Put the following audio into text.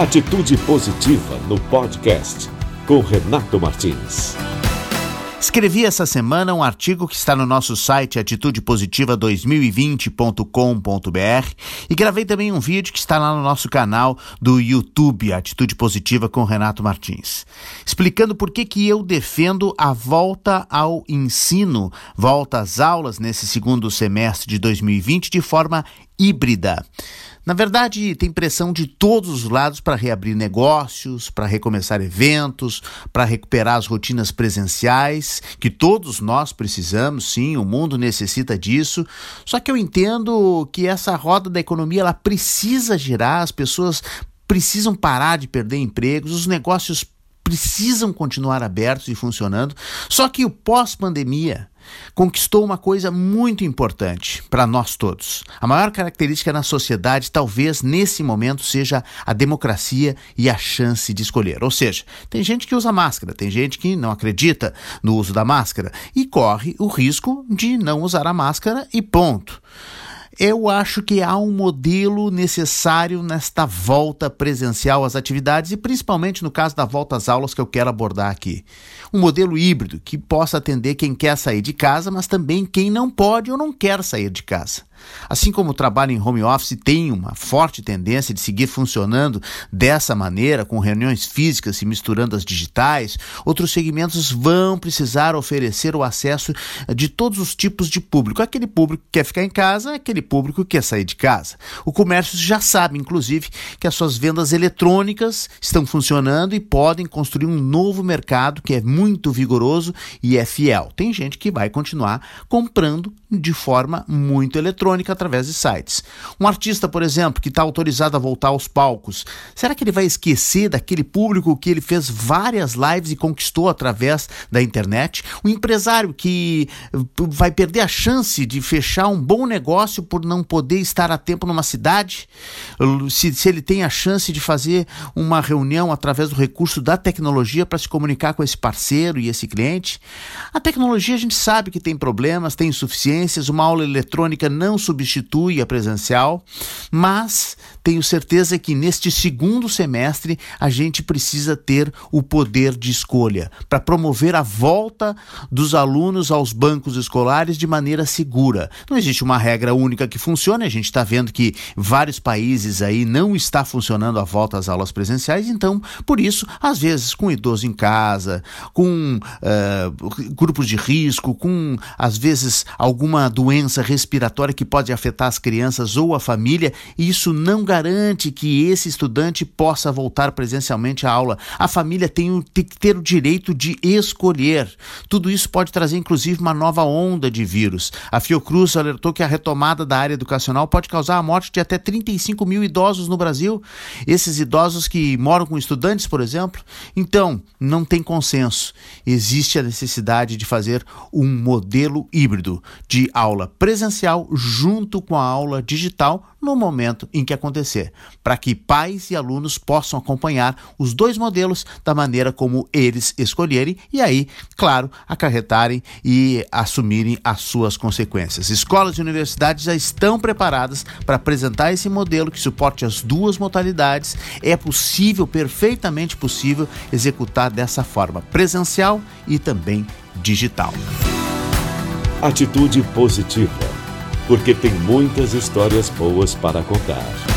Atitude Positiva no podcast com Renato Martins. Escrevi essa semana um artigo que está no nosso site atitudepositiva2020.com.br e gravei também um vídeo que está lá no nosso canal do YouTube Atitude Positiva com Renato Martins, explicando por que que eu defendo a volta ao ensino, volta às aulas nesse segundo semestre de 2020 de forma híbrida. Na verdade, tem pressão de todos os lados para reabrir negócios, para recomeçar eventos, para recuperar as rotinas presenciais, que todos nós precisamos, sim, o mundo necessita disso. Só que eu entendo que essa roda da economia ela precisa girar, as pessoas precisam parar de perder empregos, os negócios precisam continuar abertos e funcionando. Só que o pós-pandemia conquistou uma coisa muito importante para nós todos. A maior característica na sociedade, talvez nesse momento, seja a democracia e a chance de escolher. Ou seja, tem gente que usa máscara, tem gente que não acredita no uso da máscara e corre o risco de não usar a máscara e ponto. Eu acho que há um modelo necessário nesta volta presencial às atividades e principalmente no caso da volta às aulas que eu quero abordar aqui. Um modelo híbrido que possa atender quem quer sair de casa, mas também quem não pode ou não quer sair de casa. Assim como o trabalho em home office tem uma forte tendência de seguir funcionando dessa maneira, com reuniões físicas se misturando às digitais, outros segmentos vão precisar oferecer o acesso de todos os tipos de público. Aquele público que quer ficar em casa, aquele público que quer sair de casa. O comércio já sabe, inclusive, que as suas vendas eletrônicas estão funcionando e podem construir um novo mercado que é muito vigoroso e é fiel. Tem gente que vai continuar comprando de forma muito eletrônica eletrônica através de sites. Um artista, por exemplo, que está autorizado a voltar aos palcos, será que ele vai esquecer daquele público que ele fez várias lives e conquistou através da internet? Um empresário que vai perder a chance de fechar um bom negócio por não poder estar a tempo numa cidade? Se, se ele tem a chance de fazer uma reunião através do recurso da tecnologia para se comunicar com esse parceiro e esse cliente? A tecnologia a gente sabe que tem problemas, tem insuficiências, uma aula eletrônica não substitui a presencial, mas tenho certeza que neste segundo semestre a gente precisa ter o poder de escolha para promover a volta dos alunos aos bancos escolares de maneira segura. Não existe uma regra única que funcione, a gente está vendo que vários países aí não está funcionando a volta às aulas presenciais, então, por isso, às vezes com idoso em casa, com uh, grupos de risco, com às vezes alguma doença respiratória que pode afetar as crianças ou a família, e isso não garante que esse estudante possa voltar presencialmente à aula. A família tem, tem que ter o direito de escolher. Tudo isso pode trazer, inclusive, uma nova onda de vírus. A Fiocruz alertou que a retomada da área educacional pode causar a morte de até 35 mil idosos no Brasil. Esses idosos que moram com estudantes, por exemplo. Então, não tem consenso. Existe a necessidade de fazer um modelo híbrido de aula presencial junto com a aula digital no momento em que acontecer, para que pais e alunos possam acompanhar os dois modelos da maneira como eles escolherem e aí, claro, acarretarem e assumirem as suas consequências. Escolas e universidades já estão preparadas para apresentar esse modelo que suporte as duas modalidades. É possível, perfeitamente possível, executar dessa forma presencial e também digital. Atitude positiva porque tem muitas histórias boas para contar.